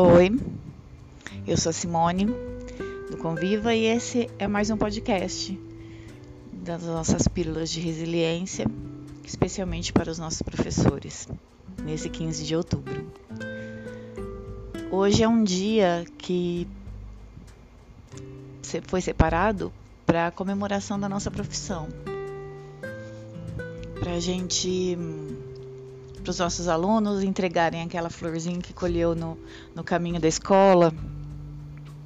Oi, eu sou a Simone do Conviva e esse é mais um podcast das nossas pílulas de resiliência, especialmente para os nossos professores, nesse 15 de outubro. Hoje é um dia que foi separado para a comemoração da nossa profissão, para a gente para os nossos alunos entregarem aquela florzinha que colheu no, no caminho da escola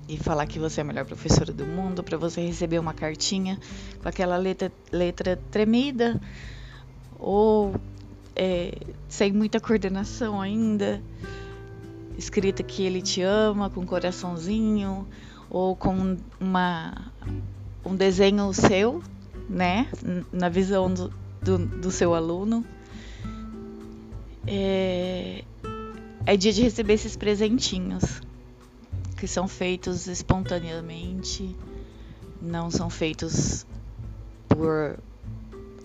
e falar que você é a melhor professora do mundo, para você receber uma cartinha com aquela letra, letra tremida ou é, sem muita coordenação ainda, escrita que ele te ama com um coraçãozinho ou com uma, um desenho seu, né, na visão do, do, do seu aluno é, é dia de receber esses presentinhos que são feitos espontaneamente, não são feitos por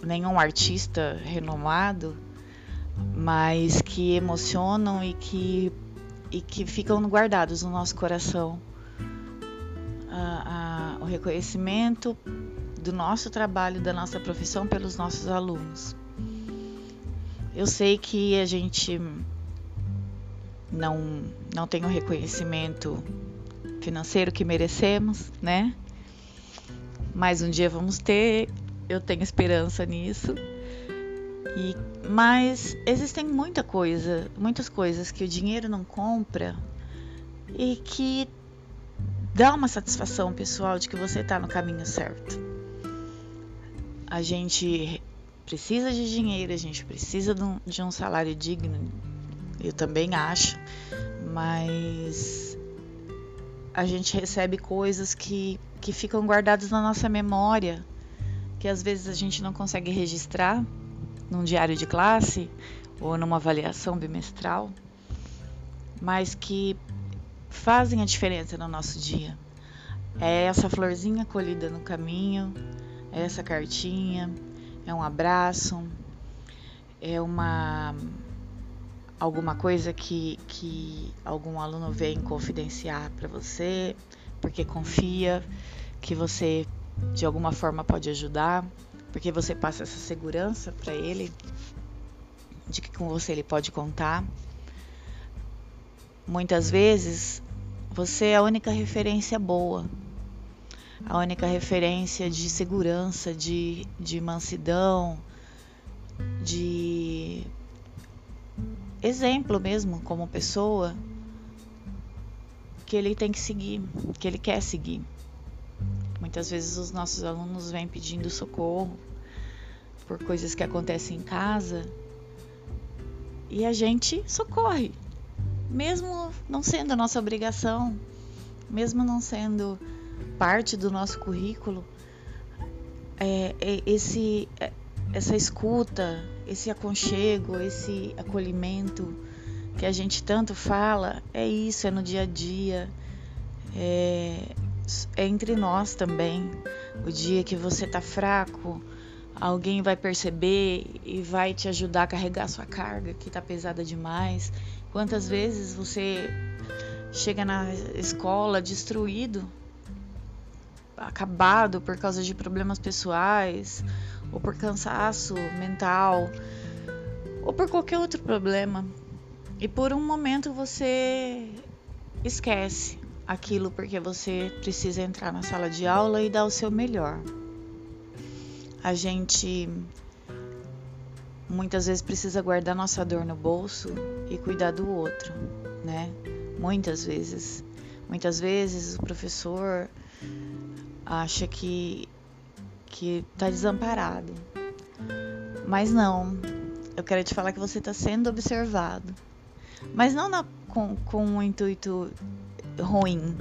nenhum artista renomado, mas que emocionam e que, e que ficam guardados no nosso coração. o reconhecimento do nosso trabalho, da nossa profissão pelos nossos alunos. Eu sei que a gente não, não tem o reconhecimento financeiro que merecemos, né? Mas um dia vamos ter, eu tenho esperança nisso. E, mas existem muita coisa, muitas coisas que o dinheiro não compra e que dá uma satisfação pessoal de que você está no caminho certo. A gente precisa de dinheiro, a gente precisa de um, de um salário digno, eu também acho, mas a gente recebe coisas que, que ficam guardadas na nossa memória, que às vezes a gente não consegue registrar num diário de classe ou numa avaliação bimestral, mas que fazem a diferença no nosso dia. É essa florzinha colhida no caminho, é essa cartinha, é um abraço, é uma alguma coisa que, que algum aluno vem confidenciar para você, porque confia que você de alguma forma pode ajudar, porque você passa essa segurança para ele de que com você ele pode contar. Muitas vezes você é a única referência boa a única referência de segurança, de, de mansidão, de exemplo mesmo como pessoa que ele tem que seguir, que ele quer seguir. Muitas vezes os nossos alunos vêm pedindo socorro por coisas que acontecem em casa e a gente socorre, mesmo não sendo a nossa obrigação, mesmo não sendo parte do nosso currículo é, é esse, é, essa escuta, esse aconchego, esse acolhimento que a gente tanto fala, é isso, é no dia a dia, é, é entre nós também. O dia que você tá fraco, alguém vai perceber e vai te ajudar a carregar sua carga que tá pesada demais. Quantas vezes você chega na escola destruído acabado por causa de problemas pessoais, ou por cansaço mental, ou por qualquer outro problema. E por um momento você esquece aquilo porque você precisa entrar na sala de aula e dar o seu melhor. A gente muitas vezes precisa guardar nossa dor no bolso e cuidar do outro, né? Muitas vezes. Muitas vezes o professor acha que que está desamparado. Mas não, eu quero te falar que você está sendo observado. Mas não na, com, com um intuito ruim,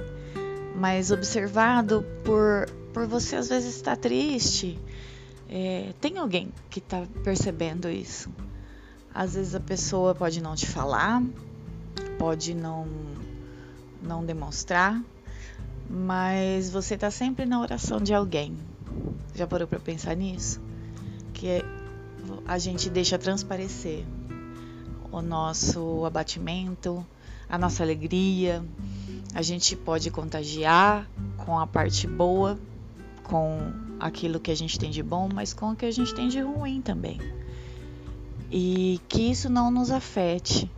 mas observado por, por você às vezes estar triste. É, tem alguém que está percebendo isso. Às vezes a pessoa pode não te falar, pode não, não demonstrar, mas você está sempre na oração de alguém. Já parou para pensar nisso? Que a gente deixa transparecer o nosso abatimento, a nossa alegria, a gente pode contagiar com a parte boa, com aquilo que a gente tem de bom, mas com o que a gente tem de ruim também. E que isso não nos afete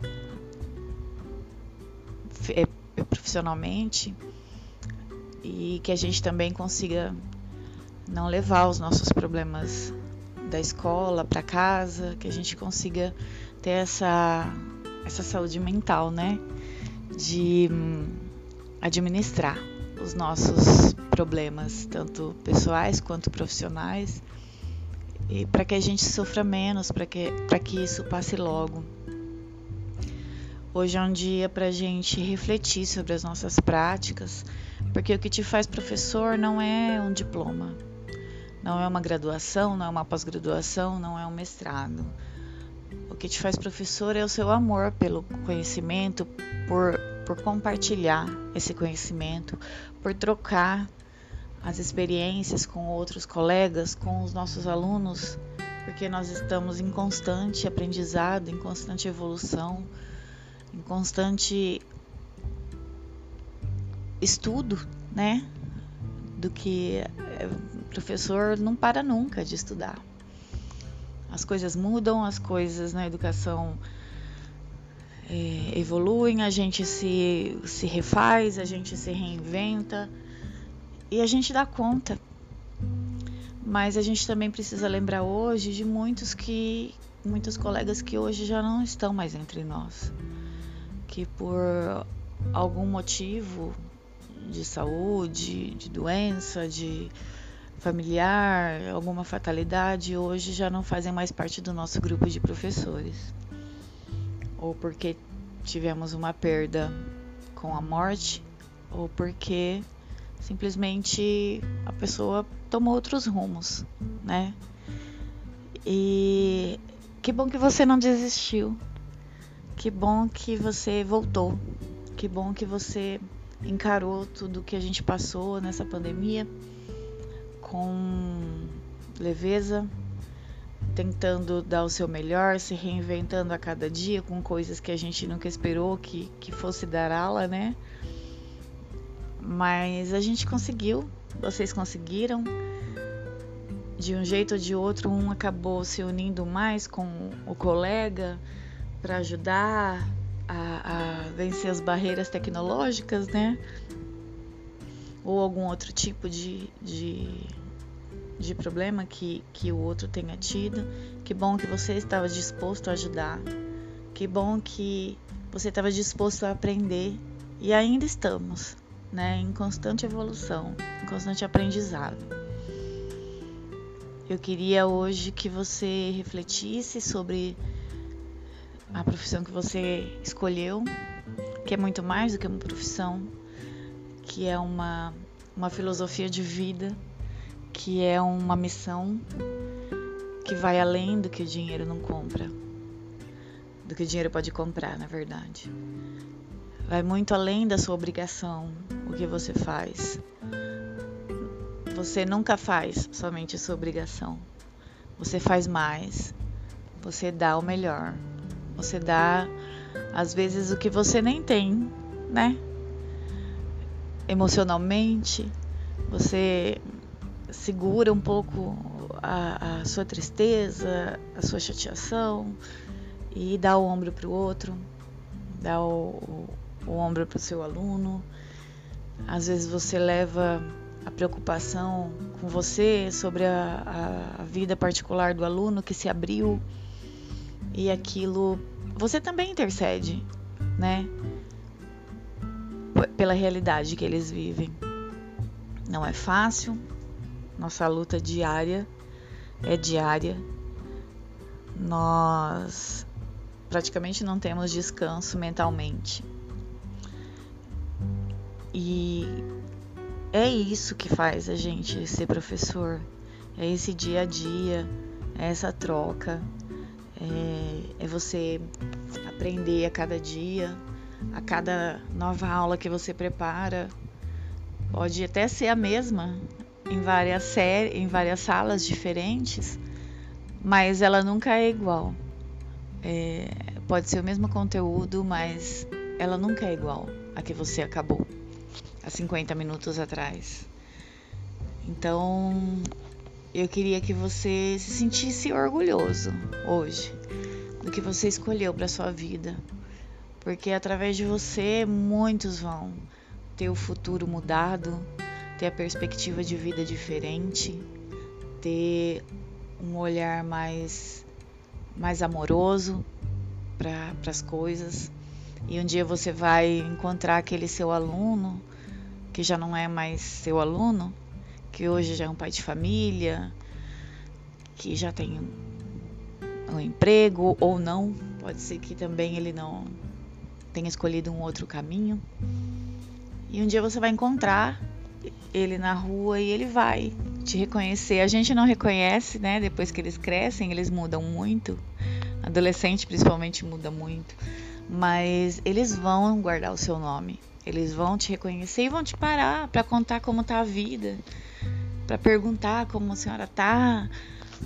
é, profissionalmente e que a gente também consiga não levar os nossos problemas da escola para casa, que a gente consiga ter essa essa saúde mental, né? De hum, administrar os nossos problemas, tanto pessoais quanto profissionais, e para que a gente sofra menos, para que, que isso passe logo. Hoje é um dia para a gente refletir sobre as nossas práticas, porque o que te faz professor não é um diploma, não é uma graduação, não é uma pós-graduação, não é um mestrado. O que te faz professor é o seu amor pelo conhecimento, por, por compartilhar esse conhecimento, por trocar as experiências com outros colegas, com os nossos alunos, porque nós estamos em constante aprendizado, em constante evolução, em constante estudo, né? Do que é, o professor não para nunca de estudar. As coisas mudam, as coisas na educação é, evoluem, a gente se, se refaz, a gente se reinventa e a gente dá conta. Mas a gente também precisa lembrar hoje de muitos que muitos colegas que hoje já não estão mais entre nós, que por algum motivo de saúde, de doença, de familiar, alguma fatalidade, hoje já não fazem mais parte do nosso grupo de professores. Ou porque tivemos uma perda com a morte, ou porque simplesmente a pessoa tomou outros rumos, né? E que bom que você não desistiu. Que bom que você voltou. Que bom que você encarou tudo que a gente passou nessa pandemia com leveza, tentando dar o seu melhor, se reinventando a cada dia com coisas que a gente nunca esperou que, que fosse dar ala, né? Mas a gente conseguiu, vocês conseguiram. De um jeito ou de outro, um acabou se unindo mais com o colega para ajudar a, a vencer as barreiras tecnológicas, né? Ou algum outro tipo de, de, de problema que, que o outro tenha tido. Que bom que você estava disposto a ajudar. Que bom que você estava disposto a aprender. E ainda estamos, né? Em constante evolução, em constante aprendizado. Eu queria hoje que você refletisse sobre a profissão que você escolheu, que é muito mais do que uma profissão, que é uma, uma filosofia de vida, que é uma missão que vai além do que o dinheiro não compra, do que o dinheiro pode comprar, na verdade. Vai muito além da sua obrigação, o que você faz. Você nunca faz somente a sua obrigação. Você faz mais. Você dá o melhor. Você dá, às vezes, o que você nem tem, né? Emocionalmente, você segura um pouco a, a sua tristeza, a sua chateação e dá o ombro para o outro, dá o, o ombro para o seu aluno. Às vezes você leva a preocupação com você sobre a, a, vida particular do aluno que se abriu e aquilo você também intercede, né? Pela realidade que eles vivem. Não é fácil, nossa luta diária é diária. Nós praticamente não temos descanso mentalmente. E é isso que faz a gente ser professor. É esse dia a dia, é essa troca, é, é você aprender a cada dia, a cada nova aula que você prepara. Pode até ser a mesma em várias séries, em várias salas diferentes, mas ela nunca é igual. É, pode ser o mesmo conteúdo, mas ela nunca é igual a que você acabou há 50 minutos atrás. Então, eu queria que você se sentisse orgulhoso hoje do que você escolheu para sua vida, porque através de você muitos vão ter o futuro mudado, ter a perspectiva de vida diferente, ter um olhar mais mais amoroso para as coisas. E um dia você vai encontrar aquele seu aluno que já não é mais seu aluno, que hoje já é um pai de família, que já tem um emprego ou não, pode ser que também ele não tenha escolhido um outro caminho. E um dia você vai encontrar ele na rua e ele vai te reconhecer. A gente não reconhece, né? Depois que eles crescem, eles mudam muito. Adolescente principalmente muda muito. Mas eles vão guardar o seu nome. Eles vão te reconhecer e vão te parar para contar como tá a vida, para perguntar como a senhora tá,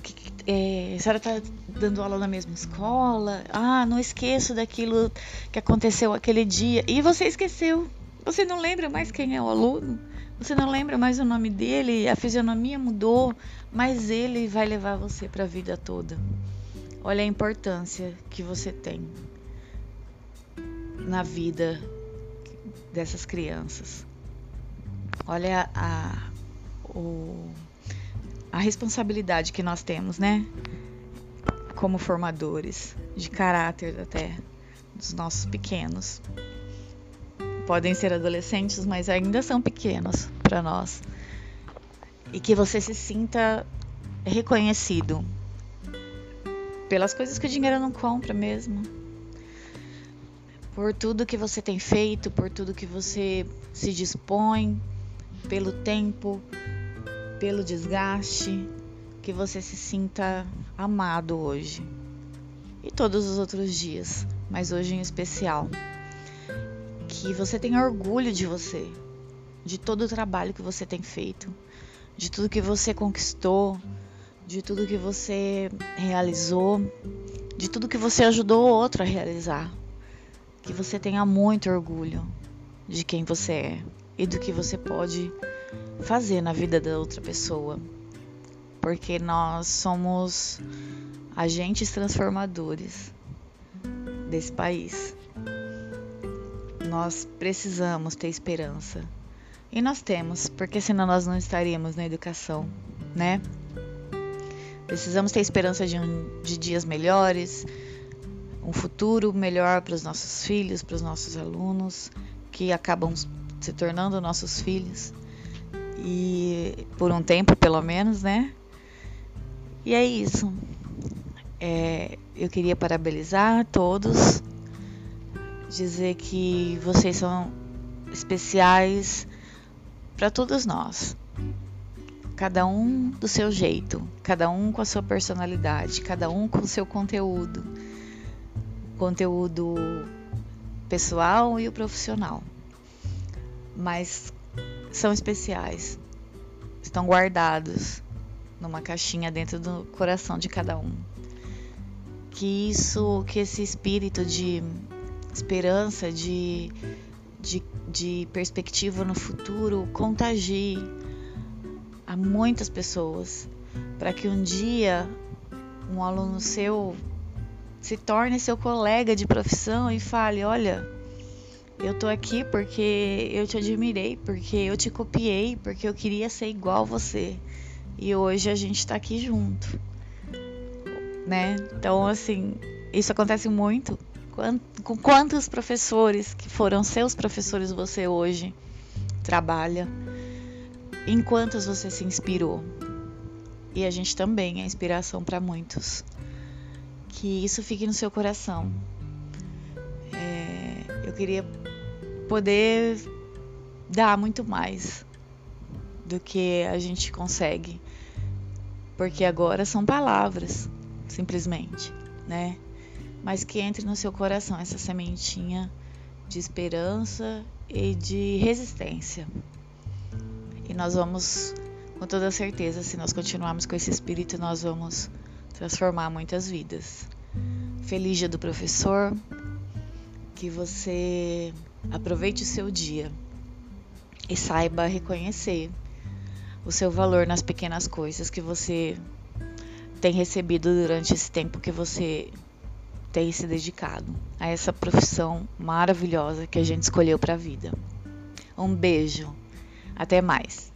que, é, a senhora tá dando aula na mesma escola. Ah, não esqueço daquilo que aconteceu aquele dia. E você esqueceu. Você não lembra mais quem é o aluno. Você não lembra mais o nome dele. A fisionomia mudou, mas ele vai levar você para a vida toda. Olha a importância que você tem na vida dessas crianças. Olha a, o, a responsabilidade que nós temos, né? Como formadores de caráter até dos nossos pequenos. Podem ser adolescentes, mas ainda são pequenos para nós. E que você se sinta reconhecido pelas coisas que o dinheiro não compra mesmo por tudo que você tem feito, por tudo que você se dispõe, pelo tempo, pelo desgaste, que você se sinta amado hoje e todos os outros dias, mas hoje em especial. Que você tenha orgulho de você, de todo o trabalho que você tem feito, de tudo que você conquistou, de tudo que você realizou, de tudo que você ajudou o outro a realizar que você tenha muito orgulho de quem você é e do que você pode fazer na vida da outra pessoa. Porque nós somos agentes transformadores desse país. Nós precisamos ter esperança. E nós temos, porque senão nós não estaríamos na educação, né? Precisamos ter esperança de, um, de dias melhores, um futuro melhor para os nossos filhos, para os nossos alunos, que acabam se tornando nossos filhos. E por um tempo, pelo menos, né? E é isso. É, eu queria parabenizar todos, dizer que vocês são especiais para todos nós. Cada um do seu jeito, cada um com a sua personalidade, cada um com o seu conteúdo conteúdo pessoal e o profissional. Mas são especiais, estão guardados numa caixinha dentro do coração de cada um. Que isso, que esse espírito de esperança, de, de, de perspectiva no futuro contagie a muitas pessoas, para que um dia um aluno seu se torne seu colega de profissão e fale: Olha, eu tô aqui porque eu te admirei, porque eu te copiei, porque eu queria ser igual você. E hoje a gente tá aqui junto. Né? Então, assim, isso acontece muito. Com quantos professores que foram seus professores você hoje trabalha? Em quantos você se inspirou? E a gente também é inspiração para muitos que isso fique no seu coração. Queria poder dar muito mais do que a gente consegue, porque agora são palavras, simplesmente, né? Mas que entre no seu coração essa sementinha de esperança e de resistência. E nós vamos, com toda certeza, se nós continuarmos com esse espírito, nós vamos transformar muitas vidas. Feliz dia do professor que você aproveite o seu dia e saiba reconhecer o seu valor nas pequenas coisas que você tem recebido durante esse tempo que você tem se dedicado a essa profissão maravilhosa que a gente escolheu para a vida. Um beijo, até mais.